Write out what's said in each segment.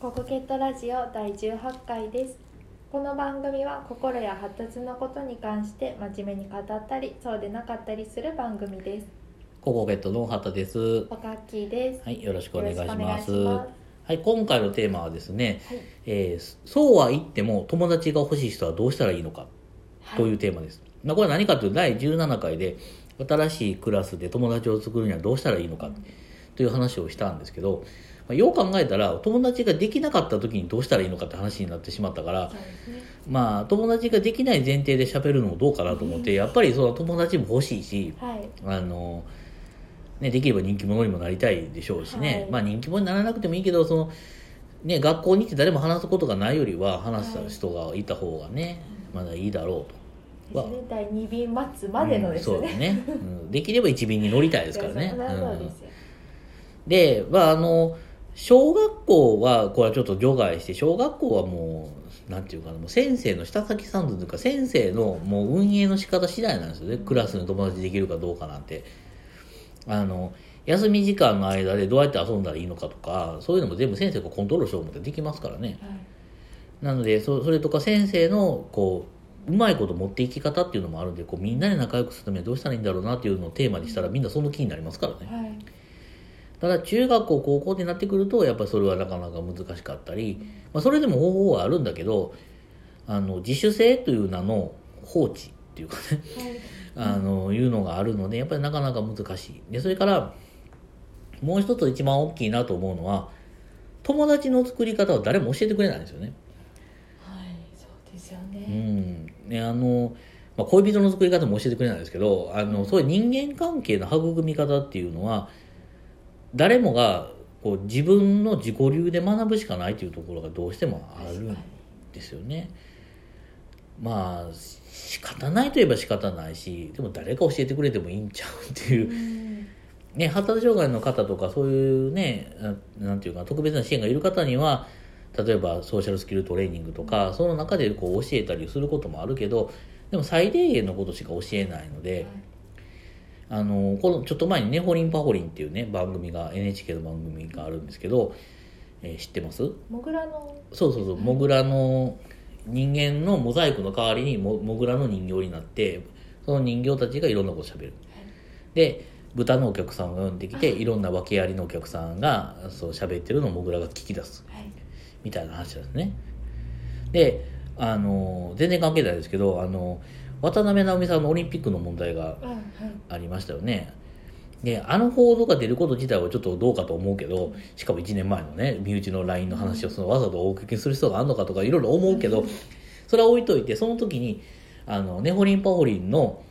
ココケットラジオ第18回ですこの番組は心や発達のことに関して真面目に語ったりそうでなかったりする番組ですココゲットの畑です。おかっきーですはい、よろしくお願いします。はい、今回のテーマはですね、はいえーそうは言っても友達が欲しい人はどうしたらいいのかというテーマです。まあ、これは何かというと第17回で新しいクラスで友達を作るにはどうしたらいいのかという話をしたんですけど、まあ、よう考えたら友達ができなかった時にどうしたらいいのかって話になってしまったからね。まあ友達ができない前提で喋るのもどうかなと思ってやっぱりその友達も欲しいしはい。あの、ね、できれば人気者にもなりたいでしょうしね、はい。まあ人気者にならなくてもいいけどその、ね、学校に行って誰も話すことがないよりは話した人がいた方がね、まだいいだろうと。ですね。第2便待つまでのですうんそうね。うん。できれば一便に乗りたいですからね。そうん。まあ、あの、小学校は、これはちょっと除外して、小学校はもう、なんていうかな、もう先生の下先三寸というか、先生のもう運営の仕方次第なんですよね。クラスに友達できるかどうかなんて。あの、休み時間の間でどうやって遊んだらいいのかとか、そういうのも全部先生がコントロールしよう思ってできますからね。はいなのでそそれとか先生のこううまいこと持っていき方っていうのもあるんでこうみんなで仲良くするためにはどうしたらいいんだろうなっていうのをテーマにしたらみんなその気になりますからねはいただ中学校高校になってくるとやっぱりそれはなかなか難しかったり、まあ、それでも方法はあるんだけどあの自主性という名の放置っていうかねはい。あのいうのがあるのでやっぱりなかなか難しい。でそれからもう一つ一番大きいなと思うのは友達の作り方は誰も教えてくれないんですよね。はいそうですようねん。ねあの、まあ、恋人の作り方も教えてくれないですけどあのそういう人間関係の育み方っていうのは誰もがこう自分の自己流で学ぶしかないというところがどうしてもあるんですよね。まあ仕方ないといえば仕方ないしでも誰か教えてくれてもいいんちゃうっていう。う、ん。ね、発達障害の方とかそういうねななんていうか特別な支援がいる方には例えばソーシャルスキルトレーニングとかその中でこう教えたりすることもあるけどでも最低限のことしか教えないので、あのこのちょっと前に「ねほりんぱほりん」っていうね番組が NHK の番組があるんですけど、えー知ってます？モグラの。そうそうそう。モグラの人間のモザイクの代わりにモモグラの人形になってその人形たちがいろんなことをしゃべるで豚のお客さんが呼んできていろんな訳ありのお客さんがそう喋ってるのをモグラが聞き出す。はい。みたいな話なんですね。であの全然関係ないですけどあの渡辺直美さんのオリンピックの問題がありましたよね。であの報道が出ること自体はちょっとどうかと思うけどしかも1年前のね身内の LINE の話をそのわざと大きくする必要があるのかとかいろいろ思うけどそれは置いといてその時にあのネホリンパホリンの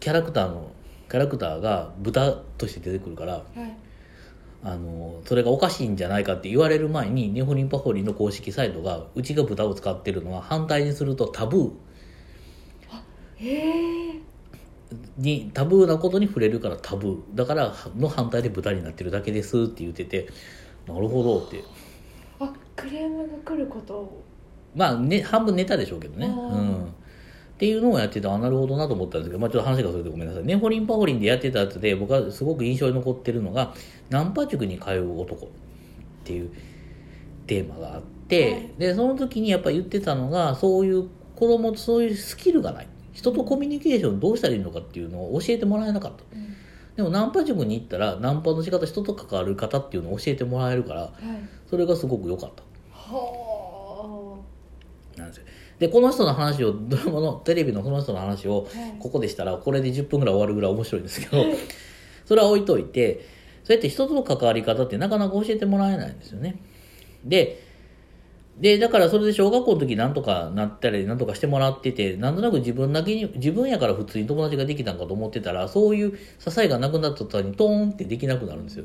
キャラクターのキャラクターが豚として出てくるからはい。あのそれがおかしいんじゃないかって言われる前にネホリンパホリンの公式サイトがうちが豚を使ってるのは反対にするとタブーにタブーなことに触れるからタブー。だからの反対で豚になってるだけですって言っててなるほどって。あクレームが来ることを。まあ、ね、半分ネタでしょうけどね、うん、っていうのをやっててあなるほどなと思ったんですけど、まあ、ちょっと話がそれてごめんなさい。ネホリンパホリンでやってたやつで僕はすごく印象に残ってるのがナンパ塾に通う男っていうテーマがあって、はい。でその時にやっぱ言ってたのがそういう子供とそういうスキルがない人とコミュニケーションどうしたらいいのかっていうのを教えてもらえなかった。うん。でもナンパ塾に行ったらナンパの仕方人と関わる方っていうのを教えてもらえるからはい。それがすごく良かった。はなんですよ。でこの人の話をドラマのテレビのこの人の話をここでしたらこれで10分ぐらい終わるぐらい面白いんですけどそれは置いといてそうやって人との関わり方ってなかなか教えてもらえないんですよね。ででだからそれで小学校の時なんとかなったりなんとかしてもらっててなんとなく自分だけに自分やから普通に友達ができたんかと思ってたらそういう支えがなくなった途端にトーンってできなくなるんですよ。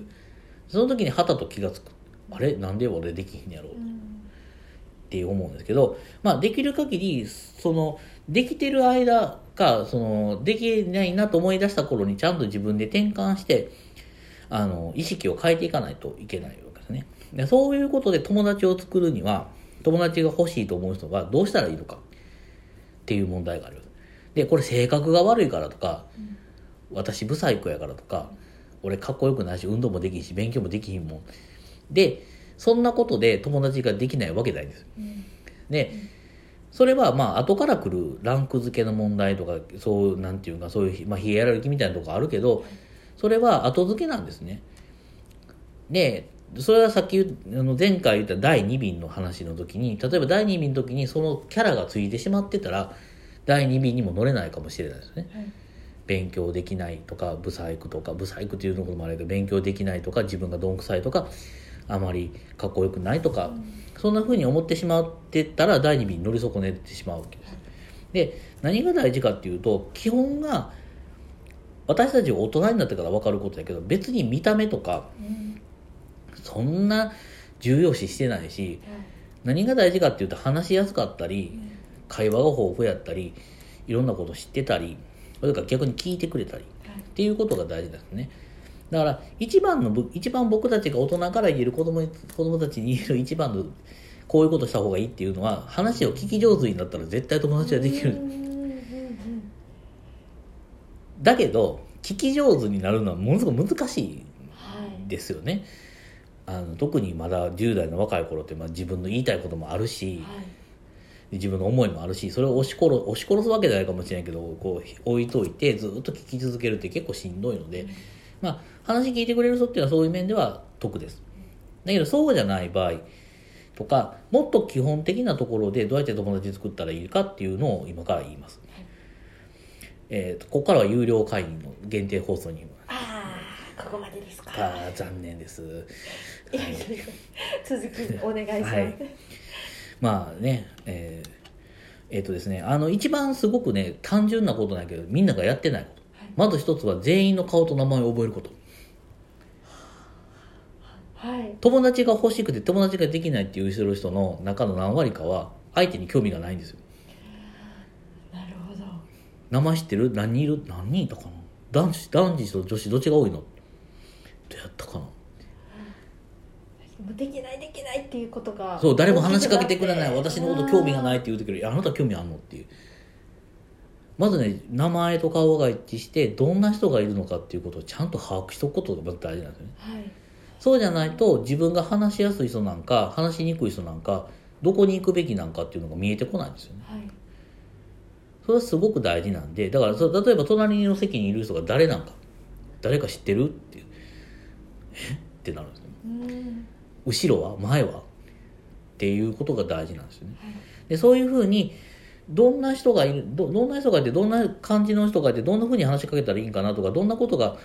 その時にはたと気がつく。あれ？なんで俺できひんやろう？って思うんですけど、まあ、できる限りそのできてる間かそのできないなと思い出した頃にちゃんと自分で転換してあの意識を変えていかないといけないわけですね。でそういうことで友達を作るには友達が欲しいと思う人がどうしたらいいのか？っていう問題がある。でこれ性格が悪いからとか私ブサイクやからとか俺かっこよくないし運動もできんし勉強もできひんもん。でそんなことで友達ができないわけないんです。うん。でそれはまあ後から来るランク付けの問題とかそうなんていうかそういう、まあ、ヒエラルキーみたいなとこあるけどそれは後付けなんですね。でそれはさっきあの前回言った第2便の話の時に例えば第2便の時にそのキャラがついてしまってたら第2便にも乗れないかもしれないですね。はい。勉強できないとかブサイクとかブサイクっていうのこともあるけど勉強できないとか自分がどんくさいとかあまりかっこよくないとか、そんな風に思ってしまってたら第2便に乗り損ねてしまうわけです。で何が大事かっていうと基本が私たちが大人になってから分かることだけど別に見た目とかうんそんな重要視してないしはい何が大事かっていうと話しやすかったりうん会話が豊富やったりいろんなこと知ってたりそれから逆に聞いてくれたりはいっていうことが大事ですね。だから一番のぶ一番僕たちが大人から言える子供に子供たちに言える一番のこういうことした方がいいっていうのは話を聞き上手になったら絶対友達ができる。だけど聞き上手になるのはものすごく難しいはいですよね。あの特にまだ10代の若い頃って、まあ、自分の言いたいこともあるしはい自分の思いもあるしそれを押し殺押し殺すわけじゃないかもしれないけどこう置いといてずっと聞き続けるって結構しんどいので、まあ、話聞いてくれる人っていうのはそういう面では得です。だけどそうじゃない場合とかもっと基本的なところでどうやって友達作ったらいいかっていうのを今から言います。えーとここからは有料会員の限定放送にここまでですか？あー残念です。いやい。続きお願いします、はい。まあね、えーえーとですね、あの一番すごくね単純なことなんやけどみんながやってないこと、はい。まず一つは全員の顔と名前を覚えること。はい。友達が欲しくて友達ができないっていうる人の中の何割かは相手に興味がないんですよ。なるほど。名前知ってる？何人いる？何人いたかな？男子男児と女子どっちが多いの？どうやったかな。もうできないできないっていうことがそう誰も話しかけてくれない。私のこと興味がないって言うてくるいやあなた興味あんのっていう。まずね名前と顔が一致してどんな人がいるのかっていうことをちゃんと把握しとくことがまず大事なんですよね。はい。そうじゃないと自分が話しやすい人なんか話しにくい人なんかどこに行くべきなんかっていうのが見えてこないんですよね。はい。それはすごく大事なんでだからそ例えば隣の席にいる人が誰なんか。誰か知ってるえってなるんですよ。うん。後ろは前はっていうことが大事なんですよね。はい。でそういうふうにどんな人がいるどどんな人がいてどんな感じの人がいてどんなふうに話しかけたらいいんかなとかどんなことが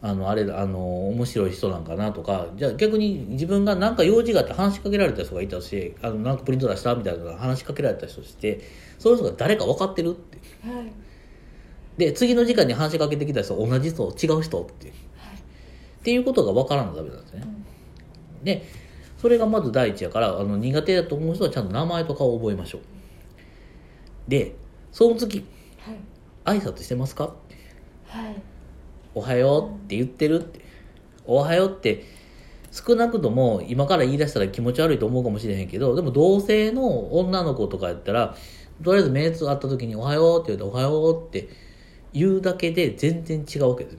あのあれだあの面白い人なんかなとかじゃあ逆に自分が何か用事があって話しかけられた人がいたとしてあのなんかプリント出したみたいな話しかけられた人としてその人が誰か分かってるって。はい。で次の時間に話しかけてきた人同じ人違う人ってっていうことが分からんとダメなんですね。でそれがまず第一やからあの苦手だと思う人はちゃんと名前と顔を覚えましょう。でその次はい挨拶してますか？はいおはようって言ってるっておはようって少なくとも今から言い出したら気持ち悪いと思うかもしれへんけどでも同性の女の子とかやったらとりあえず目つあった時に「おはよう」って言うと「おはよう」って言うだけで全然違うわけです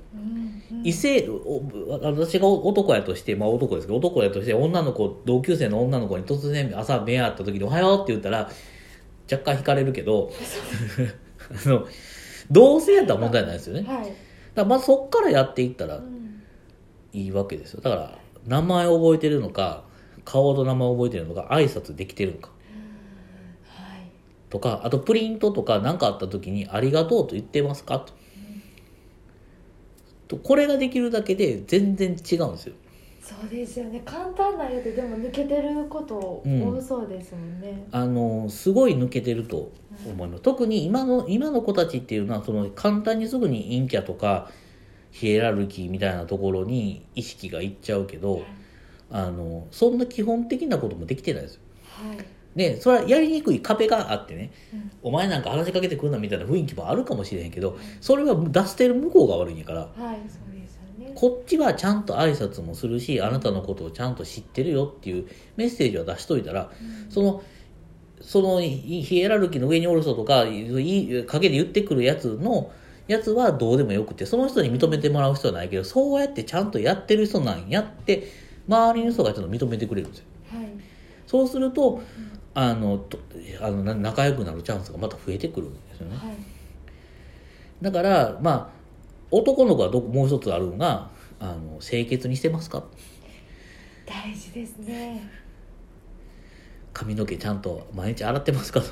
異性お私が男やとしてまあ男ですけど男やとして女の子同級生の女の子に突然朝目合った時に「おはよう」って言ったら若干惹かれるけど あの同性やったら問題ないですよね。はい。らまずそっからやっていったらうん。いいわけですよ。だから名前を覚えてるのか顔と名前を覚えてるのか挨拶できてるのか。はいとかあとプリントとか何かあった時に「ありがとう」と言ってますか？ととこれができるだけで全然違うんですよ。そうですよね。簡単なようででも抜けてること多そうですもんね、あのすごい抜けてると思います。特に今の今の子たちっていうのはその簡単にすぐに陰キャとかヒエラルキーみたいなところに意識がいっちゃうけどあのそんな基本的なこともできてないですよ。はいでそれはやりにくい壁があってね。うん。お前なんか話しかけてくんなみたいな雰囲気もあるかもしれへんけどそれは出してる向こうが悪いんやからはいそうですよね。こっちはちゃんと挨拶もするしあなたのことをちゃんと知ってるよっていうメッセージを出しといたらそのそのヒヒエラルキーの上におる人とかいい陰で言ってくるやつのやつはどうでもよくてその人に認めてもらう必要はないけどそうやってちゃんとやってる人なんやって周りの人がちょっと認めてくれるんですよ。そうするとあのとあのな仲良くなるチャンスがまた増えてくるんですよね。はい。だからまあ男の子はどもう一つあるのがあの清潔にしてますか？大事ですね。髪の毛ちゃんと毎日洗ってますか？はい。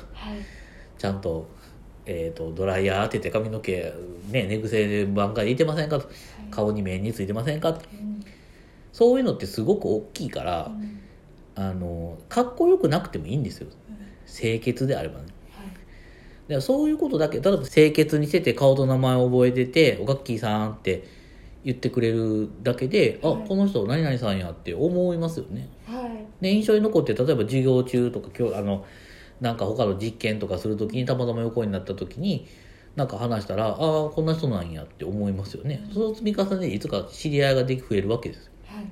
ちゃんと,、えー、とドライヤー当てて髪の毛、ね、寝癖で挽回いてませんか？と顔に面についてませんか？とうん。そういうのってすごく大きいからうんあのかっこよくなくてもいいんですよ。清潔であればね。はい。そういうことだけ例えば清潔にしてて顔と名前を覚えてて「おがっきーさん」って言ってくれるだけで「あはい。この人何々さんや」って思いますよね。はい。で印象に残って例えば授業中とか今日あのなんか他の実験とかする時にたまたま横になった時になんか話したら「ああこんな人なんや」って思いますよね。その積み重ねでいつか知り合いができ増えるわけですよ。はい。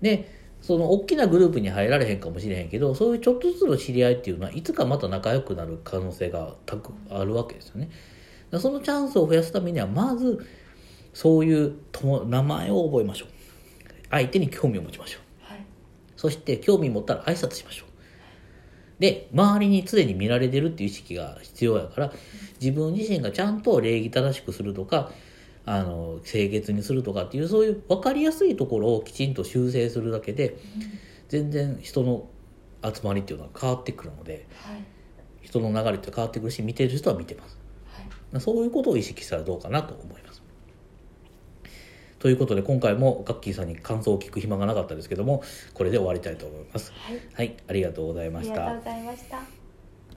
でその大きなグループに入られへんかもしれへんけどそういうちょっとずつの知り合いっていうのはいつかまた仲良くなる可能性がたくあるわけですよね。だそのチャンスを増やすためにはまずそういう友名前を覚えましょう。相手に興味を持ちましょう。はい。そして興味持ったら挨拶しましょう。で周りに常に見られてるっていう意識が必要やから自分自身がちゃんと礼儀正しくするとかあの清潔にするとかっていうそういう分かりやすいところをきちんと修正するだけで全然人の集まりっていうのは変わってくるのではい。人の流れって変わってくるし見てる人は見てます。はい。そういうことを意識したらどうかなと思います。ということで今回もガッキーさんに感想を聞く暇がなかったですけどもこれで終わりたいと思います。はい。はいありがとうございあました。りがとうございました